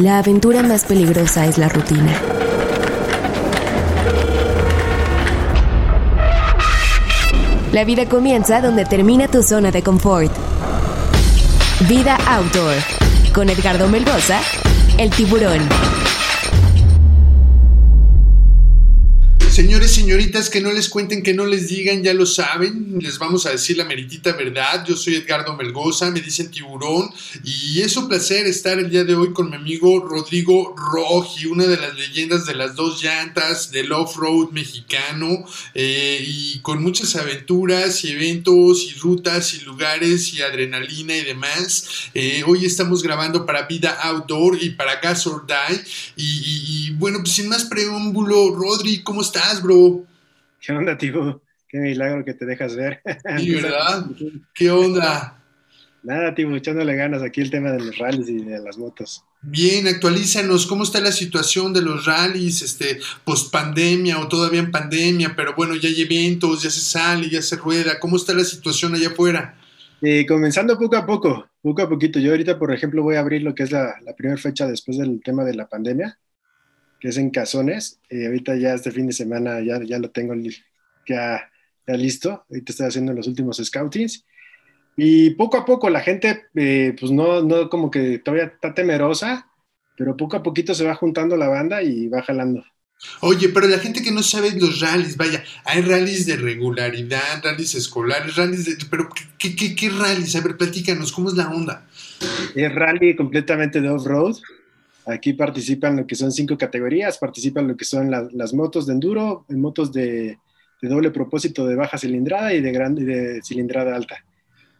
la aventura más peligrosa es la rutina. La vida comienza donde termina tu zona de confort. Vida Outdoor, con Edgardo Melgoza, el tiburón. Señores, señoritas, que no les cuenten, que no les digan, ya lo saben. Les vamos a decir la meritita verdad. Yo soy Edgardo Melgoza, me dicen tiburón. Y es un placer estar el día de hoy con mi amigo Rodrigo Roji, una de las leyendas de las dos llantas del off-road mexicano. eh, y con muchas aventuras y eventos y rutas y lugares y adrenalina y demás. Eh, hoy estamos grabando para Vida Outdoor y para Gas or Die. Y, y- y, bueno, pues sin más preámbulo, Rodri, ¿cómo estás, bro? ¿Qué onda, Tibu? Qué milagro que te dejas ver. Sí, ¿verdad? ¿Qué onda? Nada, Tibu, echándole ganas aquí el tema de los rallies y de las motos. Bien, actualízanos, ¿cómo está la situación de los rallies, este, post pandemia o todavía en pandemia? Pero bueno, ya hay eventos, ya se sale, ya se rueda. ¿Cómo está la situación allá afuera? Eh, comenzando poco a poco, poco a poquito. Yo ahorita, por ejemplo, voy a abrir lo que es la, la primera fecha después del tema de la pandemia, que es en Cazones. Eh, ahorita ya este fin de semana ya, ya lo tengo li- ya, ya listo. Ahorita estoy haciendo los últimos scoutings. Y poco a poco la gente, eh, pues no, no como que todavía está temerosa, pero poco a poquito se va juntando la banda y va jalando. Oye, pero la gente que no sabe los rallies, vaya, hay rallies de regularidad, rallies escolares, rallies de... Pero, ¿qué, qué, qué rallies? A ver, platícanos, ¿cómo es la onda? Es rally completamente de off-road. Aquí participan lo que son cinco categorías, participan lo que son la- las motos de enduro, en motos de, de doble propósito de baja cilindrada y de, gran, y de cilindrada alta.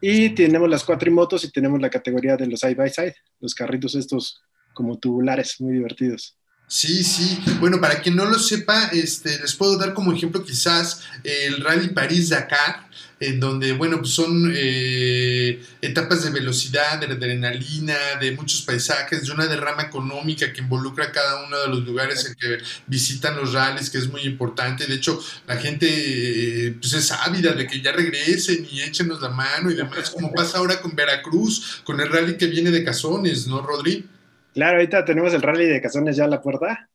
Y tenemos las cuatrimotos y tenemos la categoría de los side by side, los carritos estos como tubulares, muy divertidos. Sí, sí. Bueno, para quien no lo sepa, este, les puedo dar como ejemplo quizás el Rally París-Dakar, en donde, bueno, pues son eh, etapas de velocidad, de adrenalina, de muchos paisajes, de una derrama económica que involucra cada uno de los lugares en que visitan los rallies, que es muy importante. De hecho, la gente eh, pues es ávida de que ya regresen y échenos la mano y demás, como pasa ahora con Veracruz, con el rally que viene de Cazones, ¿no, Rodri? Claro, ahorita tenemos el rally de Cazones ya a la puerta.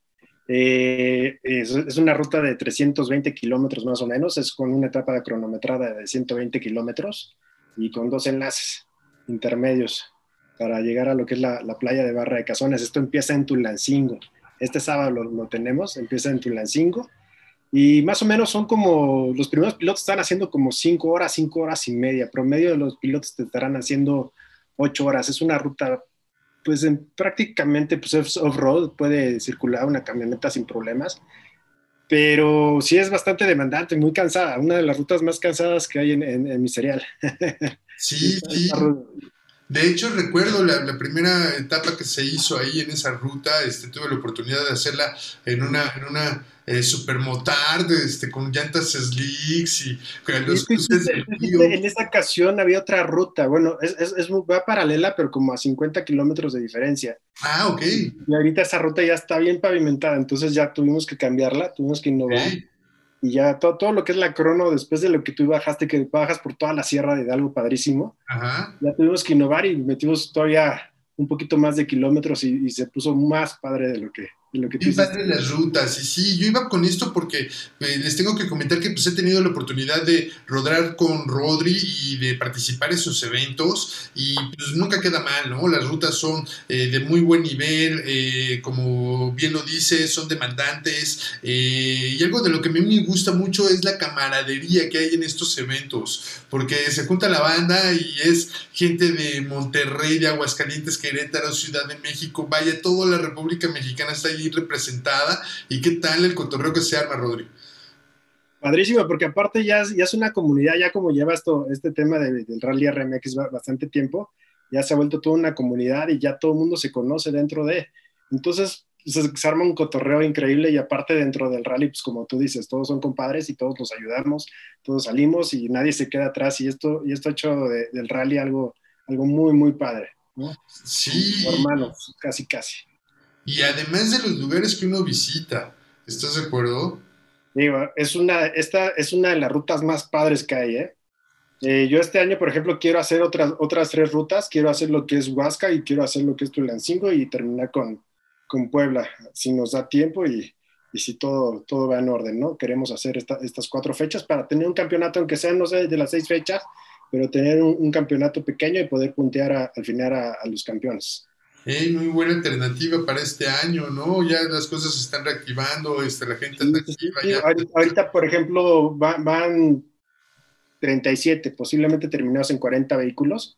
Eh, es, una ruta de 320 kilómetros más o menos, es con una etapa de cronometrada de 120 kilómetros y con dos enlaces intermedios para llegar a lo que es la, la playa de Barra de Cazones. Esto empieza en Tulancingo. Este sábado lo, lo tenemos, empieza en Tulancingo. Y más o menos son como, los primeros pilotos están haciendo como 5 horas, 5 horas y media. Promedio de los pilotos te estarán haciendo 8 horas. Es una ruta pues en, prácticamente pues, es off-road, puede circular una camioneta sin problemas, pero sí es bastante demandante, muy cansada, una de las rutas más cansadas que hay en, en, en mi serial. Sí, sí. De hecho, recuerdo la, la, primera etapa que se hizo ahí en esa ruta, este, tuve la oportunidad de hacerla en una, en una eh, supermotard, este, con llantas slicks y con los cruces del río. En esa ocasión había otra ruta, bueno, es, es, es, va paralela, pero como a 50 kilómetros de diferencia. Ah, ok. Y ahorita esa ruta ya está bien pavimentada, entonces ya tuvimos que cambiarla, tuvimos que innovar. Okay. Y ya todo, todo, lo que es la crono, después de lo que tú bajaste, que bajas por toda la sierra de Hidalgo, padrísimo, Ajá. ya tuvimos que innovar y metimos todavía un poquito más de kilómetros y, y se puso más padre de lo que, de lo que Bien padre las rutas, y sí, yo iba con esto porque eh, les tengo que comentar que pues he tenido la oportunidad de rodar con Rodri y de participar en sus eventos y pues nunca queda mal, ¿no? Las rutas son eh, de muy buen nivel, eh, como bien lo dice, son demandantes eh, y algo de lo que a mí me gusta mucho es la camaradería que hay en estos eventos, porque se junta la banda y es gente de Monterrey, de Aguascalientes, Querétaro, Ciudad de México, vaya, toda la República Mexicana está ahí representada y qué tal el cotorreo que se arma, Rodri. Padrísimo, porque aparte ya es, ya es una comunidad, ya como lleva esto, este tema de, del Rally RMX bastante tiempo, ya se ha vuelto toda una comunidad y ya todo el mundo se conoce dentro de. Entonces se, se, arma un cotorreo increíble y aparte dentro del rally, pues como tú dices, todos son compadres y todos nos ayudamos, todos salimos y nadie se queda atrás y esto, y esto ha hecho de, del rally algo, algo muy, muy padre. ¿no? Sí. Hermanos, casi, casi. Y además de los lugares que uno visita, ¿estás de acuerdo? Digo, es una, esta es una de las rutas más padres que hay, ¿eh? Eh, yo este año, por ejemplo, quiero hacer otras, otras tres rutas. Quiero hacer lo que es Huasca y quiero hacer lo que es Tulancingo y terminar con, con Puebla, si nos da tiempo y, y si todo, todo va en orden, ¿no? Queremos hacer estas cuatro fechas para tener un campeonato, aunque sean, no sé, de las seis fechas, pero tener un, campeonato pequeño y poder puntear al final a, los campeones. Muy buena alternativa para este año, ¿no? Ya las cosas se están reactivando, este, la gente está activa. Ahorita, por ejemplo, van 37, posiblemente terminados en 40 vehículos.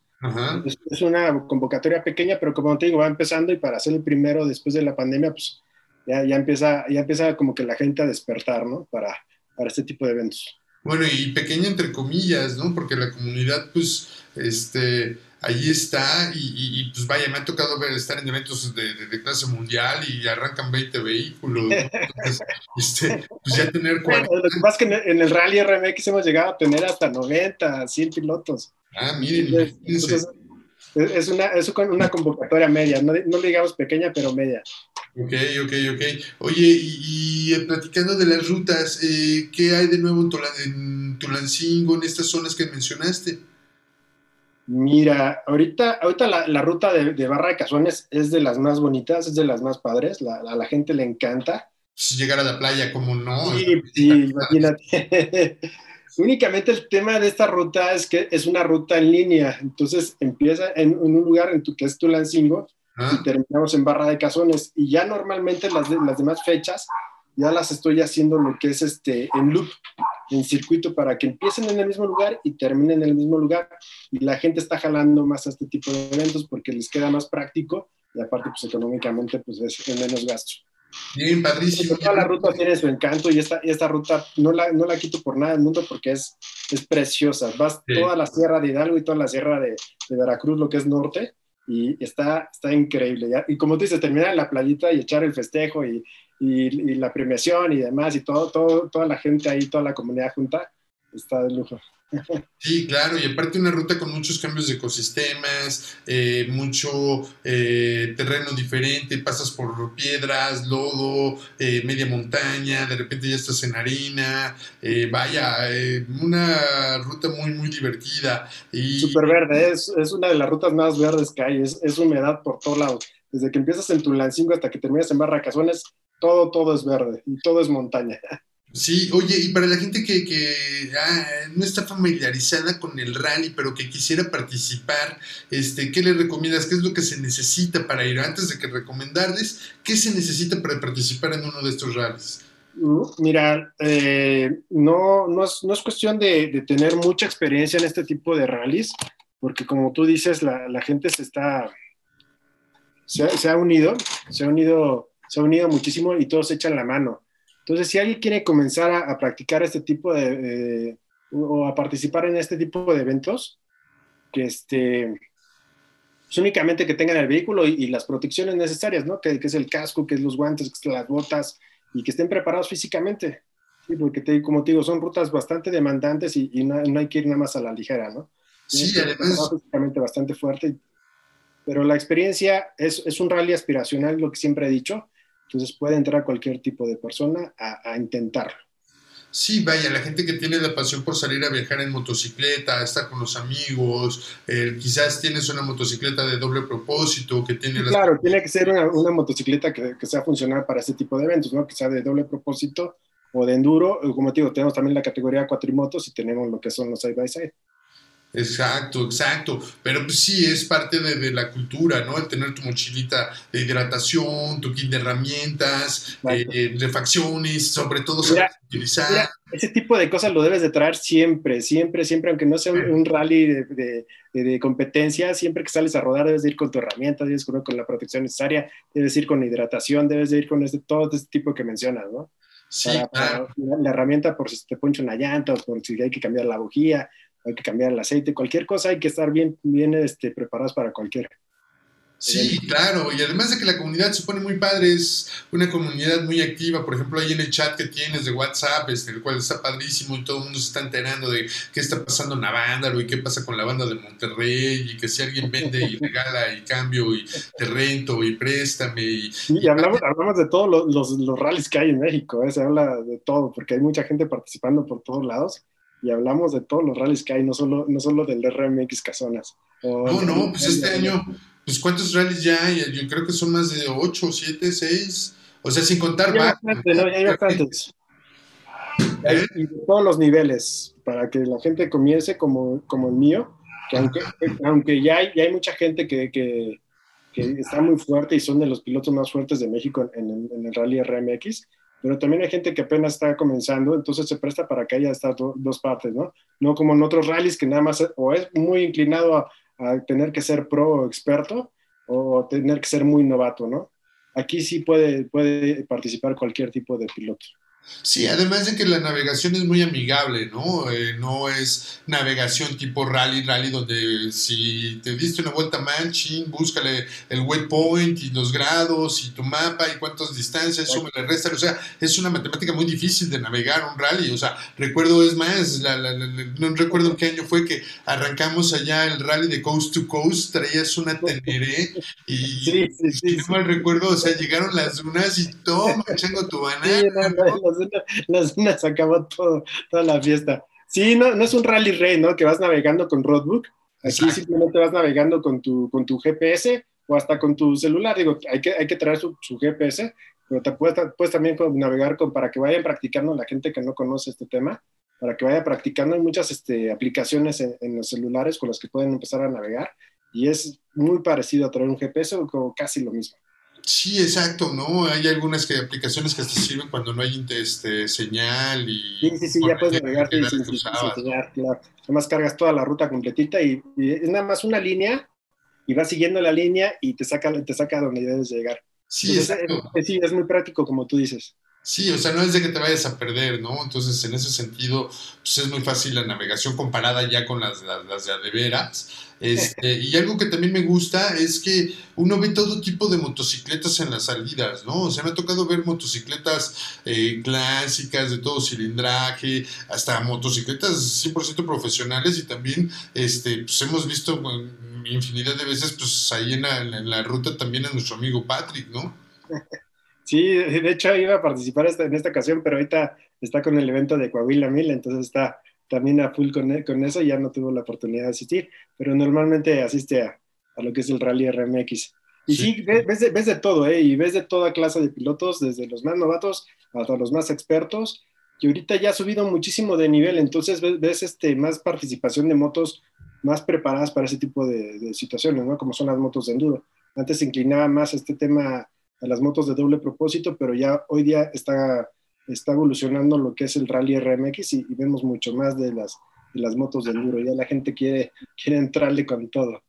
Es, una convocatoria pequeña, pero como te digo, va empezando y para ser el primero después de la pandemia, pues ya, ya, empieza, ya empieza como que la gente a despertar, ¿no? Para, para este tipo de eventos. Bueno, y pequeña entre comillas, ¿no? Porque la comunidad, pues, este, ahí está y, pues vaya, me ha tocado ver estar en eventos de, clase mundial y arrancan 20 vehículos. Entonces, este, pues ya tener 40. lo que pasa es que en el Rally RMX hemos llegado a tener hasta 90, 100 pilotos. Ah, miren, es una, es una convocatoria media, no, no digamos pequeña, pero media. Ok, ok, ok. Oye, y, eh, platicando de las rutas, eh, ¿qué hay de nuevo en, Tulancingo, en estas zonas que mencionaste? Mira, ahorita, ahorita la, ruta de, Barra de Cazones es de las más bonitas, es de las más padres, a la gente le encanta. Llegar a la playa, como no. Sí, sí imagínate. Únicamente el tema de esta ruta es que es una ruta en línea, entonces empieza en, un lugar en tu, que es Tulancingo, y ah. terminamos en Barra de Cazones. Y ya normalmente las, las demás fechas ya las estoy haciendo lo que es este en loop, en circuito, para que empiecen en el mismo lugar y terminen en el mismo lugar. Y la gente está jalando más a este tipo de eventos porque les queda más práctico y aparte, pues económicamente, pues es, menos gasto. Bien, padrísimo. Toda la ruta tiene su encanto y esta, esta ruta no la, no la quito por nada del mundo porque es, es preciosa. Vas toda la sierra de Hidalgo y toda la sierra de, de Veracruz, lo que es norte, y está, está increíble. ¿ya? Y como tú dices, terminar en la playita y echar el festejo y, y, la premiación y demás, y todo, todo, toda la gente ahí, toda la comunidad junta, está de lujo. Sí, claro, y aparte una ruta con muchos cambios de ecosistemas, eh, mucho eh, terreno diferente, pasas por piedras, lodo, eh, media montaña, de repente ya estás en harina, vaya, una ruta muy, muy divertida. Y... Súper verde, es, es, una de las rutas más verdes que hay, es, es humedad por todos lados. Desde que empiezas en Tulancingo hasta que terminas en Barracazones, todo, todo es verde y todo es montaña. Sí, oye, y para la gente que, que ah, no está familiarizada con el rally, pero que quisiera participar, este, ¿qué le recomiendas? ¿Qué es lo que se necesita para ir? Antes de que recomendarles, ¿qué se necesita para participar en uno de estos rallies? Mm, mira, eh, no, no, es, no, es, cuestión de, tener mucha experiencia en este tipo de rallies, porque como tú dices, la, la gente se está, se, se, ha unido, se ha unido, se ha unido muchísimo y todos echan la mano. Entonces, si alguien quiere comenzar a, practicar este tipo de, o a participar en este tipo de eventos, que este, pues únicamente que tengan el vehículo y, las protecciones necesarias, ¿no? Que, es el casco, que es los guantes, que es las botas y que estén preparados físicamente. Sí, porque te, como te digo, son rutas bastante demandantes y, no, hay que ir nada más a la ligera, ¿no? Sí, además. Físicamente bastante fuerte. Pero la experiencia es, es un rally aspiracional, lo que siempre he dicho entonces puede entrar cualquier tipo de persona a, intentarlo. Sí, vaya, la gente que tiene la pasión por salir a viajar en motocicleta, estar con los amigos, quizás tienes una motocicleta de doble propósito que tiene... Claro, tiene que ser una, motocicleta que, sea funcional para este tipo de eventos, ¿no? Que sea de doble propósito o de enduro. Como te digo, tenemos también la categoría cuatrimotos y tenemos lo que son los side by side. Exacto, exacto. Pero pues sí, es parte de, la cultura, ¿no? El tener tu mochilita de hidratación, tu kit de herramientas, eh, refacciones, sobre todo mira, utilizar. ese tipo de cosas lo debes de traer siempre, siempre, siempre, aunque no sea un, rally de, de, competencia, siempre que sales a rodar debes de ir con tu herramienta, debes ir con la protección necesaria, debes ir con hidratación, debes de ir con este, todo este tipo que mencionas, ¿no? Sí, la herramienta por si te poncho una llanta o por si hay que cambiar la bujía, hay que cambiar el aceite, cualquier cosa hay que estar bien, bien este, preparados para cualquier. Sí, claro, y además de que la comunidad se pone muy padre, es una comunidad muy activa, por ejemplo, ahí en el chat que tienes de WhatsApp, este, el cual está padrísimo y todo el mundo se está enterando de qué está pasando en Navándaro y qué pasa con la banda de Monterrey y que si alguien vende y regala y cambio y te rento y préstame. Y, y, hablamos, hablamos de todos los, los, rallies que hay en México, ¿eh? se habla de todo, porque hay mucha gente participando por todos lados y hablamos de todos los rallies que hay, no solo, no solo del RMX Casonas. No, no, pues este año, pues ¿cuántos rallies ya hay? Yo creo que son más de 8, 7, 6. O sea, sin contar Ya bastante, ¿no? Ya hay bastantes. Y de todos los niveles, para que la gente comience como, como el mío, que aunque, aunque ya, hay, ya hay mucha gente que, que, que está muy fuerte y son de los pilotos más fuertes de México en, el- en el Rally RMX, pero también hay gente que apenas está comenzando, entonces se presta para que haya estas do- dos partes, ¿no? No como en otros rallies que nada más o es muy inclinado a, a tener que ser pro o experto o tener que ser muy novato, ¿no? Aquí sí puede, puede participar cualquier tipo de piloto. Sí, además de que la navegación es muy amigable, ¿no? Eh, no es navegación tipo rally, rally, donde si te diste una vuelta mal, chin, búscale el waypoint y los grados y tu mapa y cuántas distancias, súmale, resta. O sea, es una matemática muy difícil de navegar un rally. O sea, recuerdo, es más, la- la- la- la- no recuerdo qué año fue que arrancamos allá el rally de Coast to Coast, traías una teneré y Sí, sí, si sí. no mal recuerdo, o sea, llegaron las dunas y toma, chango tu banana. Sí, no, no, las, dunas- las dunas acabó todo, toda la fiesta. Sí, no, no es un rally rey, ¿no? Que vas navegando con roadbook. Aquí Exacto. simplemente vas navegando con tu, con tu GPS o hasta con tu celular. Digo, hay que, hay que traer su, su GPS, pero te puedes, puedes también navegar con, para que vayan practicando la gente que no conoce este tema, para que vaya practicando. Hay muchas este, aplicaciones en, en los celulares con las que pueden empezar a navegar y es muy parecido a traer un GPS o casi lo mismo. Sí, exacto, ¿no? Hay algunas que, aplicaciones que te sirven cuando no hay este, señal y... Sí, sí, sí, ya puedes navegar sin, sin, sin- señal, claro. Además cargas toda la ruta completita y, y es nada más una línea y vas siguiendo la línea y te saca, te saca donde debes llegar. Sí, Entonces, exacto. es, sí, es muy práctico como tú dices. Sí, o sea, no es de que te vayas a perder, ¿no? Entonces, en ese sentido, pues es muy fácil la navegación comparada ya con las, las, las de veras. Este, y algo que también me gusta es que uno ve todo tipo de motocicletas en las salidas, ¿no? O sea, me ha tocado ver motocicletas eh, clásicas de todo cilindraje, hasta motocicletas 100% profesionales y también, este, pues hemos visto infinidad de veces, pues ahí en la, ruta también a nuestro amigo Patrick, ¿no? Sí, de hecho iba a participar en esta ocasión, pero ahorita está con el evento de Coahuila Mil, entonces está también a full con, con eso y ya no tuvo la oportunidad de asistir, pero normalmente asiste a, a lo que es el Rally RMX. Y sí, Sí. ves, ves de, ves de todo, ¿eh? Y ves de toda clase de pilotos, desde los más novatos hasta los más expertos, que ahorita ya ha subido muchísimo de nivel, entonces ves, ves, este, más participación de motos más preparadas para ese tipo de, de situaciones, ¿no? Como son las motos de enduro. Antes se inclinaba más este tema a las motos de doble propósito, pero ya hoy día está, está evolucionando lo que es el Rally RMX y, y vemos mucho más de las, de las motos de enduro. Ya la gente quiere, quiere entrarle con todo.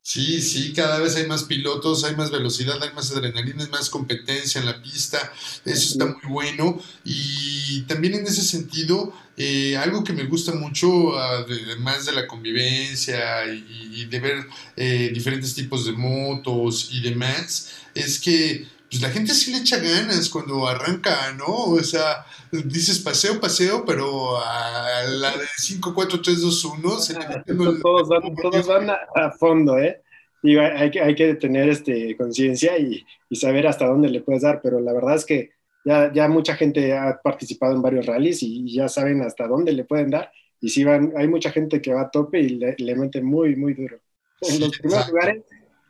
Sí, sí, cada vez hay más pilotos, hay más velocidad, hay más adrenalina, hay más competencia en la pista, eso está muy bueno. Y también en ese sentido, eh, algo que me gusta mucho, además de la convivencia y, y de ver eh, diferentes tipos de motos y demás, es que pues la gente sí le echa ganas cuando arranca, ¿no? O sea, dices paseo, paseo, pero a la de 5, 4, 3, 2, 1 se le el- todos van, todos van a, a fondo, ¿eh? Digo, hay, hay que, tener este, conciencia y, y saber hasta dónde le puedes dar, pero la verdad es que ya, ya mucha gente ha participado en varios rallies y ya saben hasta dónde le pueden dar. Y sí van, hay mucha gente que va a tope y le, le mete muy, muy duro. En Sí, los primeros exacto. lugares,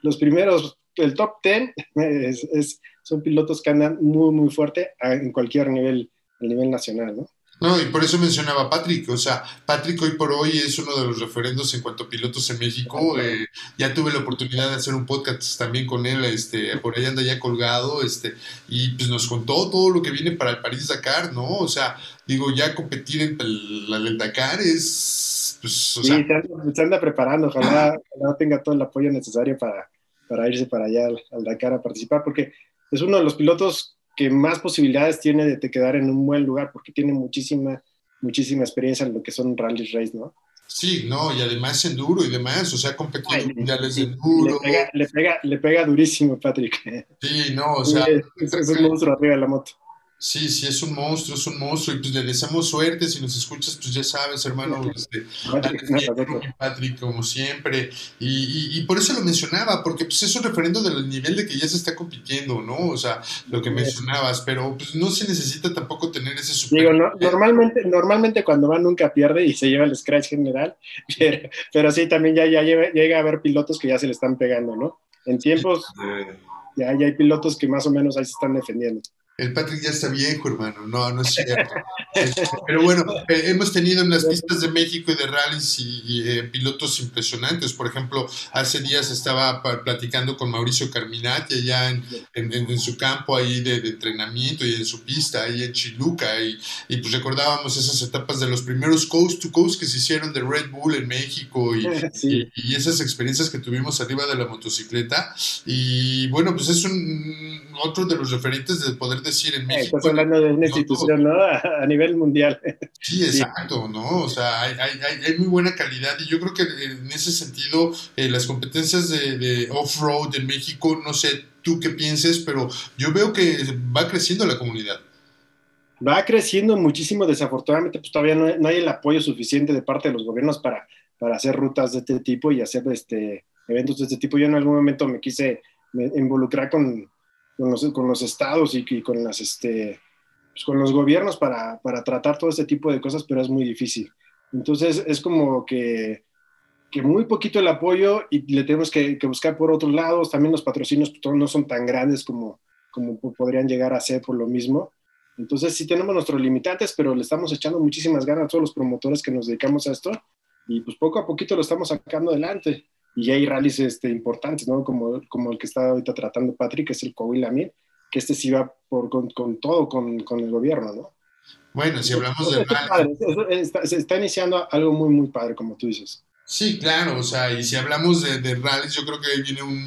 los primeros, el top 10 es, es- son pilotos que andan muy, muy fuerte a- en cualquier nivel, a nivel nacional, ¿no? No, y por eso mencionaba a Patrick, o sea, Patrick hoy por hoy es uno de los referendos en cuanto a pilotos en México, eh, ya tuve la oportunidad de hacer un podcast también con él, este, por ahí anda ya colgado, este, y pues nos contó todo lo que viene para el París-Dakar, ¿no? O sea, digo, ya competir en el, el Dakar es, pues, o Sí, sea, se anda, se anda preparando, ojalá, ojalá tenga todo el apoyo necesario para, para irse para allá al, al Dakar a participar, porque es uno de los pilotos que más posibilidades tiene de te quedar en un buen lugar, porque tiene muchísima, muchísima experiencia en lo que son rally race, ¿no? sí, no, y además enduro y demás, o sea, competido en mundiales sí, de enduro, Le pega, le, pega, le pega durísimo, Patrick. sí, no, o sea, es, es un monstruo arriba de la moto. Sí, sí, es un monstruo, es un monstruo, y pues le deseamos suerte, si nos escuchas, pues ya sabes, hermano, este, Patrick, como siempre, y, y- y por eso lo mencionaba, porque pues es un referendo del nivel de que ya se está compitiendo, ¿no? O sea, lo que mencionabas, pero pues no se necesita tampoco tener ese super... Digo, no, normalmente, normalmente cuando va nunca pierde y se lleva el scratch general, pero, pero sí, también ya, ya llega, llega a haber pilotos que ya se le están pegando, ¿no? en tiempos ya, ya hay pilotos que más o menos ahí se están defendiendo. El Patrick ya está viejo, hermano. No, no es cierto. Este, pero bueno, eh, hemos tenido en las pistas de México y de rallies y, eh, pilotos impresionantes. Por ejemplo, hace días estaba platicando con Mauricio Carminati allá en, en, su campo ahí de, entrenamiento y en su pista ahí en Chiluca y, y, pues recordábamos esas etapas de los primeros coast to coast que se hicieron de Red Bull en México y, y, esas experiencias que tuvimos arriba de la motocicleta. Y bueno, pues es un, otro de los referentes de poder decir en México. Estás hablando de una institución, ¿no? A, nivel mundial. Sí, exacto, ¿no? O sea, hay, hay, hay, muy buena calidad y yo creo que en ese sentido eh, las competencias de, off-road en México, no sé tú qué pienses, pero yo veo que va creciendo la comunidad. Va creciendo muchísimo, desafortunadamente, pues todavía no, hay el apoyo suficiente de parte de los gobiernos para, para hacer rutas de este tipo y hacer este, eventos de este tipo. Yo en algún momento me quise involucrar con, con los, con los estados y, con, las, este, pues, con los gobiernos para, para, tratar todo este tipo de cosas, pero es muy difícil. Entonces es como que, que muy poquito el apoyo y le tenemos que, que, buscar por otros lados. También los patrocinios pues, no son tan grandes como, como podrían llegar a ser por lo mismo. Entonces sí tenemos nuestros limitantes, pero le estamos echando muchísimas ganas a todos los promotores que nos dedicamos a esto y pues poco a poquito lo estamos sacando adelante y hay rallies este, importantes, ¿no? Como, como el que está ahorita tratando Patrick, que es el Coahuila Mil, que este sí va por, con, con todo, con, con, el gobierno, ¿no? Bueno, si hablamos de se está iniciando algo muy, muy padre, como tú dices. Sí, claro, o sea, y si hablamos de, de rallies, yo creo que viene un,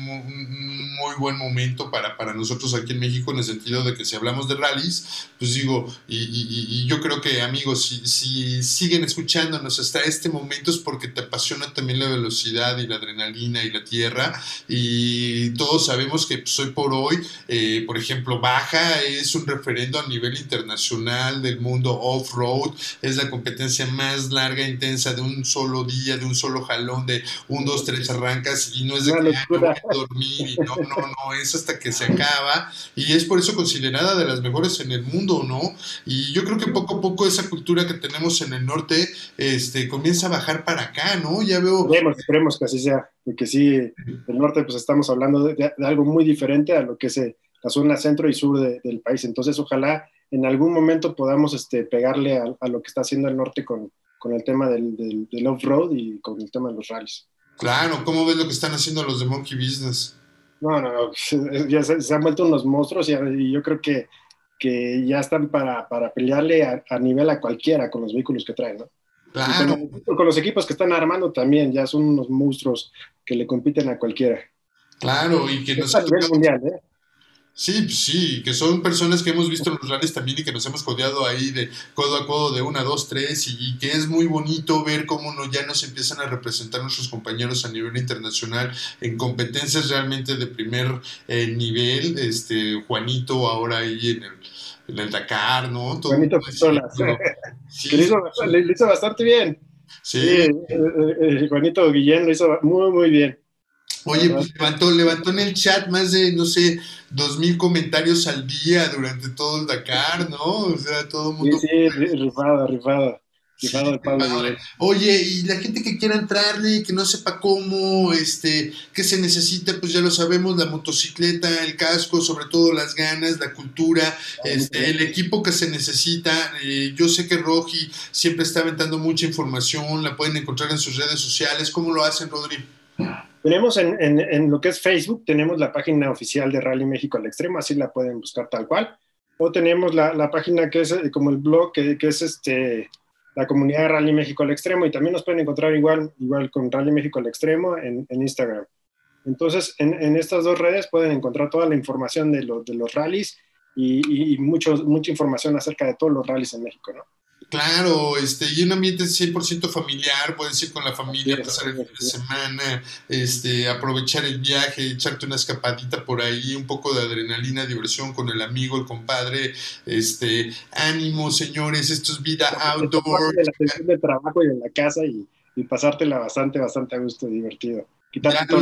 muy buen momento para, para nosotros aquí en México, en el sentido de que si hablamos de rallies, pues digo, y, y, yo creo que amigos, si, si, siguen escuchándonos hasta este momento es porque te apasiona también la velocidad y la adrenalina y la tierra, y todos sabemos que pues, hoy por hoy, eh, por ejemplo, Baja es un referendo a nivel internacional del mundo off-road, es la competencia más larga intensa de un solo día, de un solo jalón de un, dos, tres arrancas y no es de que no voy a dormir y no, no, no, es hasta que se acaba y es por eso considerada de las mejores en el mundo, ¿no? Y yo creo que poco a poco esa cultura que tenemos en el norte este, comienza a bajar para acá, ¿no? Ya veo... Esperemos, esperemos que así sea, porque sí, el norte pues estamos hablando de, algo muy diferente a lo que es eh, la zona centro y sur del país, entonces ojalá en algún momento podamos este, pegarle a lo que está haciendo el norte con, con el tema del, del, off-road y con el tema de los rallies. Claro, ¿cómo ves lo que están haciendo los de Monkey Business? No, no, no, ya se, han vuelto unos monstruos y, yo creo que, que ya están para, para pelearle a, nivel a cualquiera con los vehículos que traen, ¿no? Claro. Con, los equipos que están armando también, ya son unos monstruos que le compiten a cualquiera. Claro, y que no a nivel mundial, ¿eh? Sí, sí, que son personas que hemos visto en los rallies también y que nos hemos codeado ahí de codo a codo de una, dos, tres y, que es muy bonito ver cómo no, ya nos empiezan a representar nuestros compañeros a nivel internacional en competencias realmente de primer eh, nivel. Este Juanito ahora ahí en el, en el Dakar, ¿no? Juanito Pistolas. Sí, le, hizo, bastante bien. Sí. Eh, eh, Juanito Guillén lo hizo muy, muy bien. Oye, pues levantó, levantó en el chat más de, no sé, dos mil comentarios al día durante todo el Dakar, ¿no? O sea, todo el mundo. Sí, sí, rifado, rifado. Oye, y la gente que quiera entrarle, que no sepa cómo, este, qué se necesita, pues ya lo sabemos, la motocicleta, el casco, sobre todo las ganas, la cultura, este, el equipo que se necesita. Eh, yo sé que Roji siempre está aventando mucha información, la pueden encontrar en sus redes sociales. ¿Cómo lo hacen, Rodri? Tenemos en, en, lo que es Facebook, tenemos la página oficial de Rally México al Extremo, así la pueden buscar tal cual. O tenemos la, la página que es eh, como el blog, que, que, es este, la comunidad de Rally México al Extremo, y también nos pueden encontrar igual, igual con Rally México al Extremo en, en Instagram. Entonces, en, estas dos redes pueden encontrar toda la información de, de los rallies y, y mucha información acerca de todos los rallies en México, ¿no? Claro, este, y un ambiente 100% familiar, puedes ir con la familia, pasar el fin de semana, este, aprovechar el viaje, echarte una escapadita por ahí, un poco de adrenalina, diversión con el amigo, el compadre, este, ánimo, señores, esto es vida outdoor. De la de trabajo y en la casa y, y pasártela bastante, bastante a gusto, divertido. Quitarte todo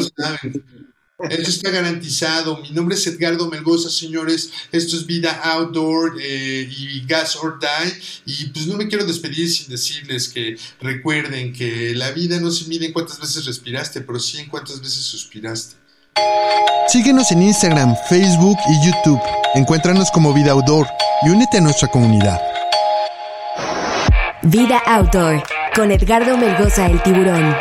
esto está garantizado. Mi nombre es Edgardo Melgoza, señores. Esto es Vida Outdoor eh, y Gas or Die. Y pues no me quiero despedir sin decirles que recuerden que la vida no se mide en cuántas veces respiraste, pero sí en cuántas veces suspiraste. Síguenos en Instagram, Facebook y YouTube. Encuéntranos como Vida Outdoor y únete a nuestra comunidad. Vida Outdoor con Edgardo Melgoza el tiburón.